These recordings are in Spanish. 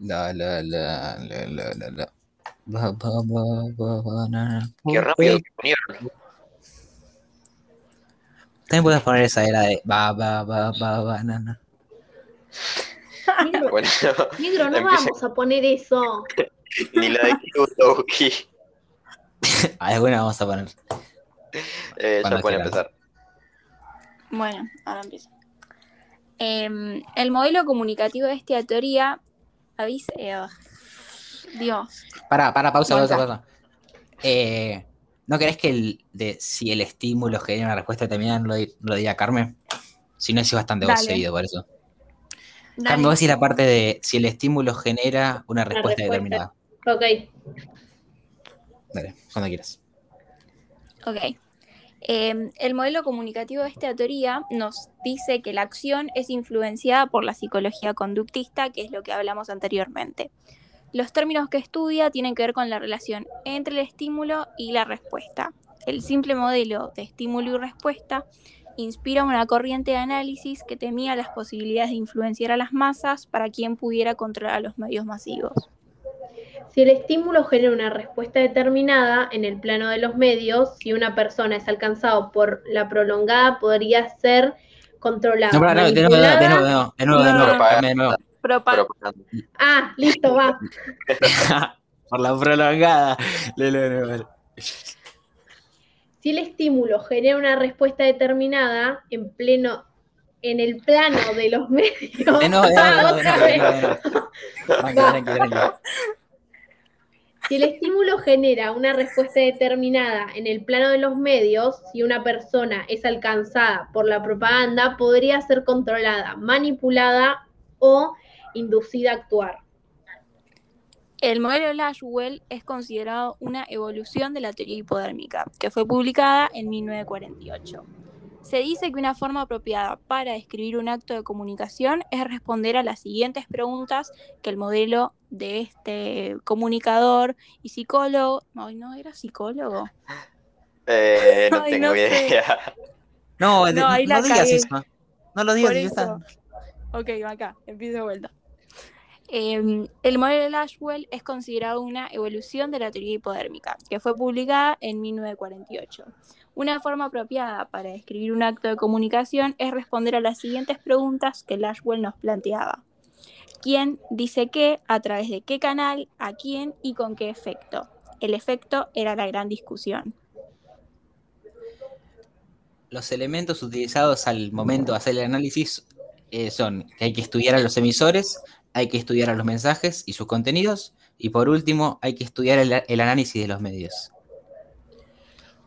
La, la, la, la, la, la, la. Ba, ba, ba, ba, banana. Qué rápido que unieron. También puedes poner esa era de ba, ba, ba, ba, banana. Negro, Bueno, negro, no Empieza- vamos a poner eso. ni la de Kirutoki. Alguna vamos a poner. Eh, ya pueden empezar. Bueno, ahora empiezo. Em, el modelo comunicativo de esta teoría avisa. eh, ah, Dios. Para, para, pausa, pausa, pausa. Eh, ¿No querés que el de si el estímulo genera una respuesta determinada lo, lo diga Carmen? Si no, es bastante seguido por eso. Dale. Carmen, vos decís la parte de si el estímulo genera una respuesta respuesta. determinada. Ok. Dale, cuando quieras. Ok. Eh, el modelo comunicativo de esta teoría nos dice que la acción es influenciada por la psicología conductista, que es lo que hablamos anteriormente. Los términos que estudia tienen que ver con la relación entre el estímulo y la respuesta. El simple modelo de estímulo y respuesta inspira una corriente de análisis que temía las posibilidades de influenciar a las masas para quien pudiera controlar los medios masivos. Si el estímulo genera una respuesta determinada en el plano de los medios, si una persona es alcanzado por la prolongada, podría ser controlada. No, no, de nuevo, de nuevo, de nuevo, de nuevo, de nuevo, Propaganda. Ah, listo, va. Por la prolongada. Si el estímulo genera una respuesta determinada en pleno, en el plano de los medios. De nuevo, de nuevo, de nuevo, de nuevo. Tranqui, tranqui, tranqui. Si el estímulo genera una respuesta determinada en el plano de los medios, si una persona es alcanzada por la propaganda, podría ser controlada, manipulada o inducida a actuar. El modelo Lashwell es considerado una evolución de la teoría hipodérmica, que fue publicada en 1948. Se dice que una forma apropiada para describir un acto de comunicación es responder a las siguientes preguntas que el modelo de este comunicador y psicólogo, no, no era psicólogo, Eh, no Ay, tengo no sé. idea. No, de- No, ahí no la digas cagué. eso. No lo digas, está. Ok, va acá, empiezo de vuelta. Eh, el modelo de Lashwell es considerado una evolución de la teoría hipodérmica, que fue publicada en 1948. Una forma apropiada para describir un acto de comunicación es responder a las siguientes preguntas que Lashwell nos planteaba. ¿Quién dice qué? ¿A través de qué canal? ¿A quién? ¿Y con qué efecto? El efecto era la gran discusión. Los elementos utilizados al momento de hacer el análisis eh, son que hay que estudiar a los emisores, hay que estudiar a los mensajes y sus contenidos, y por último, hay que estudiar el, el análisis de los medios.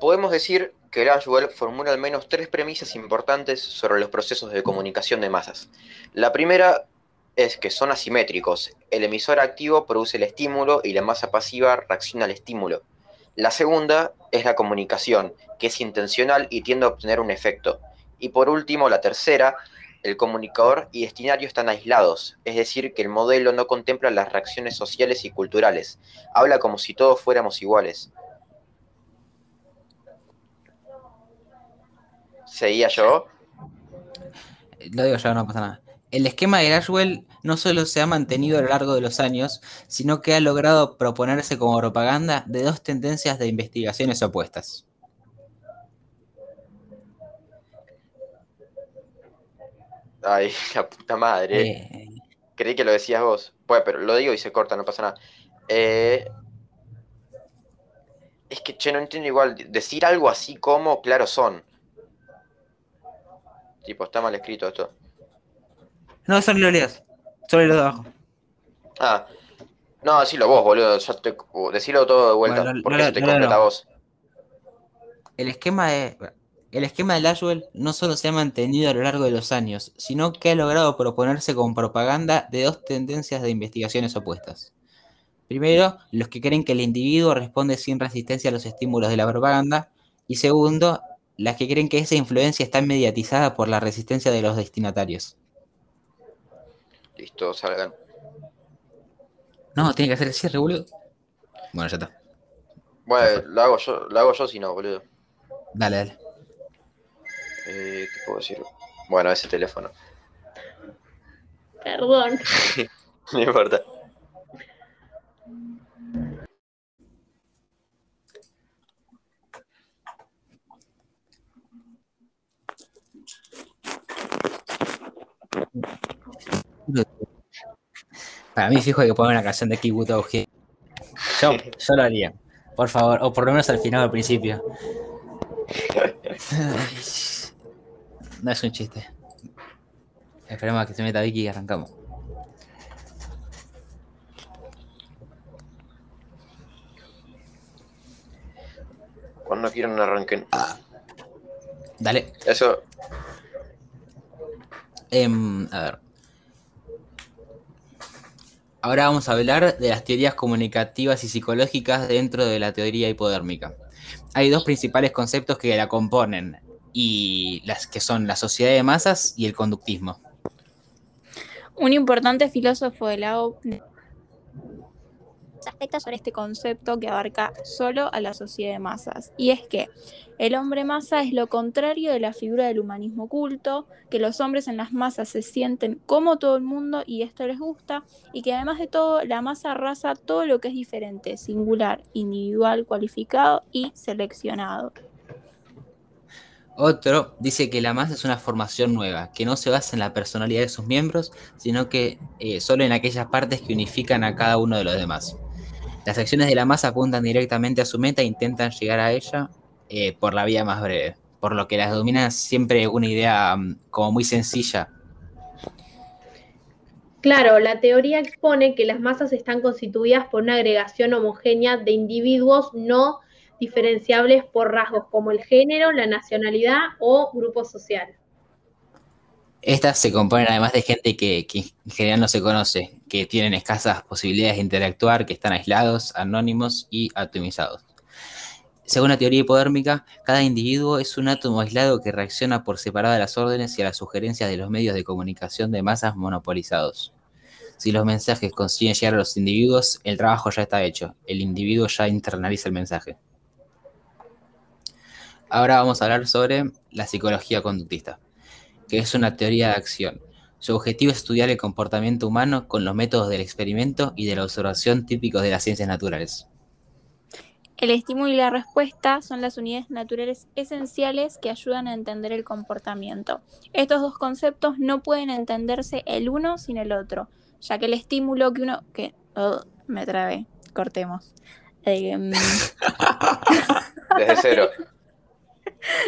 Podemos decir que Lashwell formula al menos tres premisas importantes sobre los procesos de comunicación de masas. La primera es que son asimétricos. El emisor activo produce el estímulo y la masa pasiva reacciona al estímulo. La segunda es la comunicación, que es intencional y tiende a obtener un efecto. Y por último, la tercera, el comunicador y destinario están aislados, es decir, que el modelo no contempla las reacciones sociales y culturales. Habla como si todos fuéramos iguales. Seguía yo. Lo digo yo, no pasa nada. El esquema de Lashwell no solo se ha mantenido a lo largo de los años, sino que ha logrado proponerse como propaganda de dos tendencias de investigaciones opuestas. Ay, la puta madre. Eh, Creí que lo decías vos. Pues, pero lo digo y se corta, no pasa nada. Eh, es que, che, no entiendo igual. Decir algo así como, claro, son. Tipo, está mal escrito esto. no, solo lo leas. Solo lo de abajo. Ah, no, decilo vos, boludo. Yo te- decilo todo de vuelta. Bueno, no, porque no, eso te no, completa vos. El esquema de, el esquema de Lashwell no solo se ha mantenido a lo largo de los años, sino que ha logrado proponerse como propaganda de dos tendencias de investigaciones opuestas. Primero, los que creen que el individuo responde sin resistencia a los estímulos de la propaganda, y segundo, las que creen que esa influencia está mediatizada por la resistencia de los destinatarios. Listo, salgan. No, tiene que hacer el cierre, boludo. Bueno, ya está. Bueno, lo hago yo, lo hago yo si no, boludo. Dale, dale. Eh, ¿Qué puedo decir? Bueno, ese teléfono. Perdón. No importa. Para mí, fijo, hay que poner una canción de Kibuto Yo, yo lo haría. Por favor, o por lo menos al final o al principio. No es un chiste. Esperemos a que se meta Vicky y arrancamos. Cuando quieran arranquen. Dale. Eso, Em, a ver. Ahora vamos a hablar de las teorías comunicativas y psicológicas dentro de la teoría hipodérmica. Hay dos principales conceptos que la componen, y las que son la sociedad de masas y el conductismo. Un importante filósofo de la aspectos sobre este concepto que abarca solo a la sociedad de masas. Y es que el hombre masa es lo contrario de la figura del humanismo culto, que los hombres en las masas se sienten como todo el mundo y esto les gusta, y que además de todo la masa arrasa todo lo que es diferente, singular, individual, cualificado y seleccionado. Otro dice que la masa es una formación nueva, que no se basa en la personalidad de sus miembros, sino que eh, solo en aquellas partes que unifican a cada uno de los demás. Las acciones de la masa apuntan directamente a su meta e intentan llegar a ella eh, por la vía más breve, por lo que las domina siempre una idea um, como muy sencilla. Claro, la teoría expone que las masas están constituidas por una agregación homogénea de individuos no diferenciables por rasgos como el género, la nacionalidad o grupo social. Estas se componen además de gente que, en general no se conoce, que tienen escasas posibilidades de interactuar, que están aislados, anónimos y atomizados. Según la teoría hipodérmica, cada individuo es un átomo aislado que reacciona por separado a las órdenes y a las sugerencias de los medios de comunicación de masas monopolizados. Si los mensajes consiguen llegar a los individuos, el trabajo ya está hecho. El individuo ya internaliza el mensaje. Ahora vamos a hablar sobre la psicología conductista que es una teoría de acción. Su objetivo es estudiar el comportamiento humano con los métodos del experimento y de la observación típicos de las ciencias naturales. El estímulo y la respuesta son las unidades naturales esenciales que ayudan a entender el comportamiento. Estos dos conceptos no pueden entenderse el uno sin el otro, ya que el estímulo que uno... que oh, me trabé, cortemos. Eh, desde cero.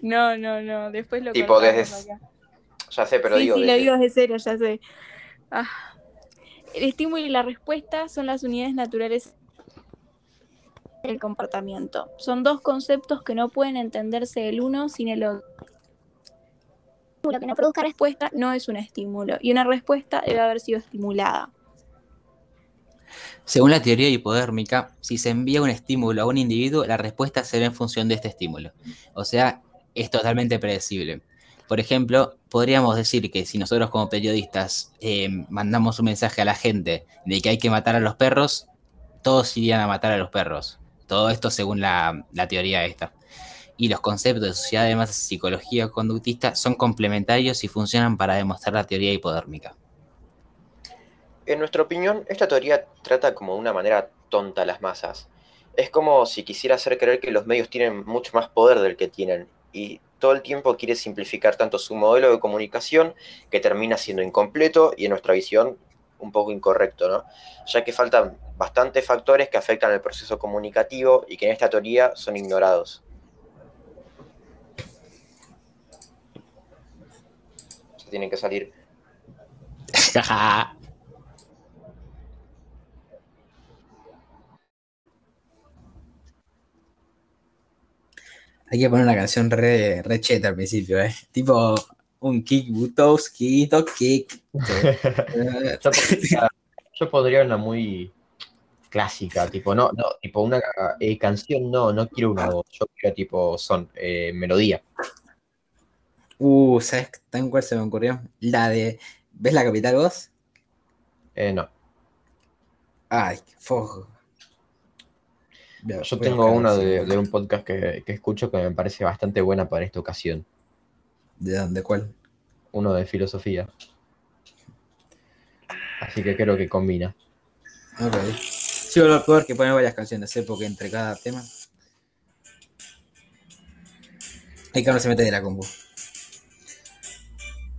No, no, no, después lo Tipo desde, acá. Ya sé, pero sí, digo. Sí, lo digo de cero, ya sé. Ah. El estímulo y la respuesta son las unidades naturales del comportamiento. Son dos conceptos que no pueden entenderse el uno sin el otro. Lo que no produzca respuesta no es un estímulo y una respuesta debe haber sido estimulada. Según la teoría hipodérmica, si se envía un estímulo a un individuo, la respuesta será en función de este estímulo. O sea, es totalmente predecible. Por ejemplo, podríamos decir que si nosotros como periodistas eh, mandamos un mensaje a la gente de que hay que matar a los perros, todos irían a matar a los perros. Todo esto según la, teoría esta. Y los conceptos de sociedad de psicología conductista son complementarios y funcionan para demostrar la teoría hipodérmica. En nuestra opinión, esta teoría trata como de una manera tonta a las masas. Es como si quisiera hacer creer que los medios tienen mucho más poder del que tienen y todo el tiempo quiere simplificar tanto su modelo de comunicación que termina siendo incompleto y en nuestra visión un poco incorrecto, ¿no? Ya que faltan bastantes factores que afectan el proceso comunicativo y que en esta teoría son ignorados. Se tienen que salir. Hay que poner una canción re, re cheta al principio, ¿eh? Tipo un kick, Butowski, kick. yo, podría, una muy clásica, tipo, no, no, tipo una eh, canción, no, no quiero una voz, yo quiero tipo son, eh, melodía. Uh, ¿sabes tan cuál se me ocurrió? La de, ¿ves la capital vos? Eh, no. Ay, fojo. Yo tengo una de, un podcast que, escucho que me parece bastante buena para esta ocasión. ¿De dónde? ¿Cuál? Uno de filosofía. Así que creo que combina. Ok. Sí, a poder que poner varias canciones, ¿eh? porque entre cada tema. Hay que no se mete de la combo.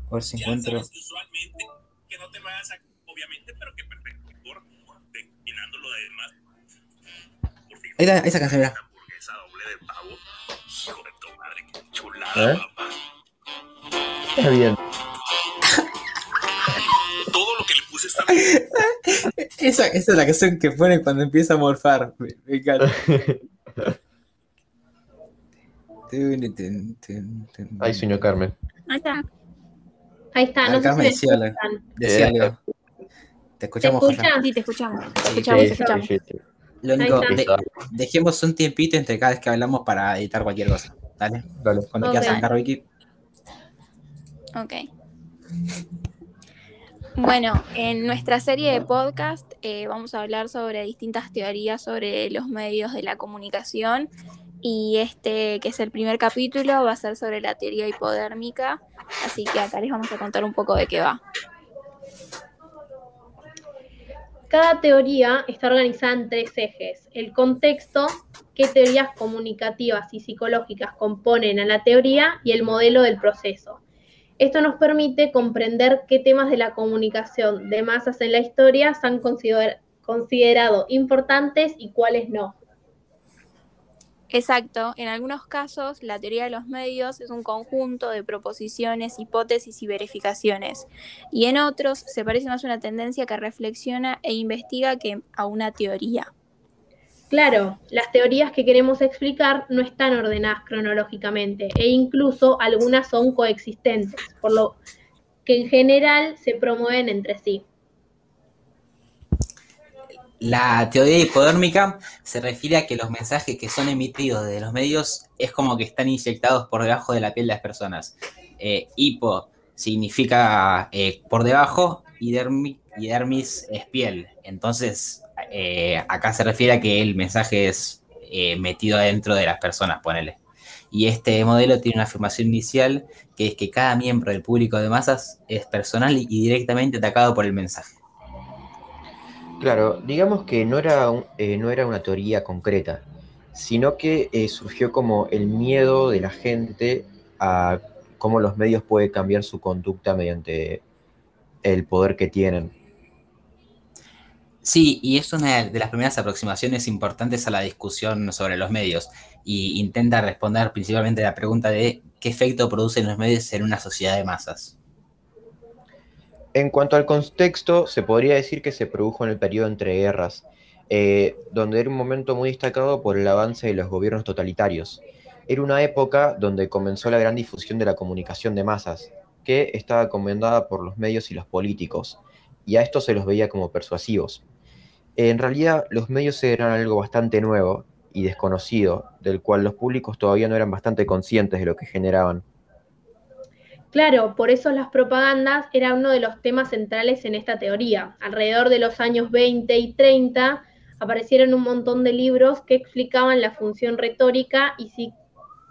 A ver si encuentro. usualmente que no te vayas a, obviamente, pero que perfecto. Por terminándolo de demás. Está, esa canción, mira. esta hamburguesa doble de pavo. Hijo de tu madre, qué chulada, ¿Eh? papá. Está bien. Todo lo que le puse está bien. Esa, esa es la canción que pone cuando empieza a morfar. Me, me encanta. Ahí sueño Carmen. Ahí está. Ahí está, no Carmen, decía. Decía algo. Te escuchamos, te escuchamos. Te Sí, escuchamos, Sí, te sí, escuchamos. sí, sí. Lo único, de- dejemos un tiempito entre cada vez que hablamos para editar cualquier cosa. Dale. Dale. Cuando Ok. quieras arrancar, Vicky. Ok. Bueno, en nuestra serie de podcast eh, vamos a hablar sobre distintas teorías sobre los medios de la comunicación y este, que es el primer capítulo, va a ser sobre la teoría hipodérmica, así que acá les vamos a contar un poco de qué va. Cada teoría está organizada en tres ejes. El contexto, qué teorías comunicativas y psicológicas componen a la teoría y el modelo del proceso. Esto nos permite comprender qué temas de la comunicación de masas en la historia se han consider- considerado importantes y cuáles no. Exacto, en algunos casos la teoría de los medios es un conjunto de proposiciones, hipótesis y verificaciones, y en otros se parece más a una tendencia que reflexiona e investiga que a una teoría. Claro, las teorías que queremos explicar no están ordenadas cronológicamente e incluso algunas son coexistentes, por lo que en general se promueven entre sí. La teoría hipodérmica se refiere a que los mensajes que son emitidos de los medios es como que están inyectados por debajo de la piel de las personas. Eh, hipo significa eh, por debajo y, dermi- y dermis es piel. Entonces, eh, acá se refiere a que el mensaje es metido adentro de las personas, ponele. Y este modelo tiene una afirmación inicial que es que cada miembro del público de masas es personal y directamente atacado por el mensaje. Claro, digamos que no era, eh, no era una teoría concreta, sino que eh, surgió como el miedo de la gente a cómo los medios pueden cambiar su conducta mediante el poder que tienen. Sí, y es una de las primeras aproximaciones importantes a la discusión sobre los medios y intenta responder principalmente a la pregunta de qué efecto producen los medios en una sociedad de masas. En cuanto al contexto, se podría decir que se produjo en el periodo entre guerras, eh, donde era un momento muy destacado por el avance de los gobiernos totalitarios. Era una época donde comenzó la gran difusión de la comunicación de masas, que estaba comandada por los medios y los políticos, y a estos se los veía como persuasivos. En realidad, los medios eran algo bastante nuevo y desconocido, del cual los públicos todavía no eran bastante conscientes de lo que generaban. Claro, por eso las propagandas eran uno de los temas centrales en esta teoría. Alrededor de los años 20 y 30 aparecieron un montón de libros que explicaban la función retórica y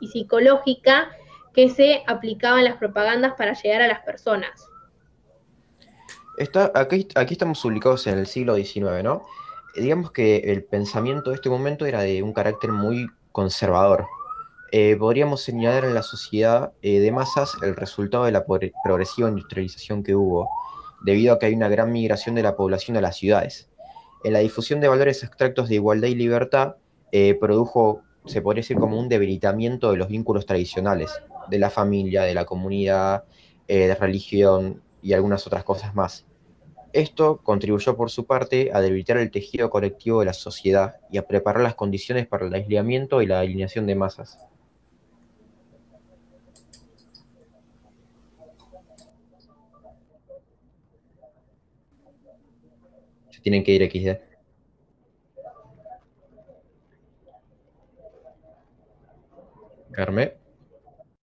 psicológica que se aplicaban las propagandas para llegar a las personas. Está, aquí, aquí estamos ubicados en el siglo XIX, ¿no? Eh, Digamos que el pensamiento de este momento era de un carácter muy conservador. Eh, podríamos señalar en la sociedad eh, de masas el resultado de la progre- progresiva industrialización que hubo, debido a que hay una gran migración de la población a las ciudades. En la difusión de valores abstractos de igualdad y libertad, eh, produjo, se podría decir, como un debilitamiento de los vínculos tradicionales, de la familia, de la comunidad, de religión y algunas otras cosas más. Esto contribuyó por su parte a debilitar el tejido colectivo de la sociedad y a preparar las condiciones para el aislamiento y la alineación de masas. Tienen que ir XD. Carme.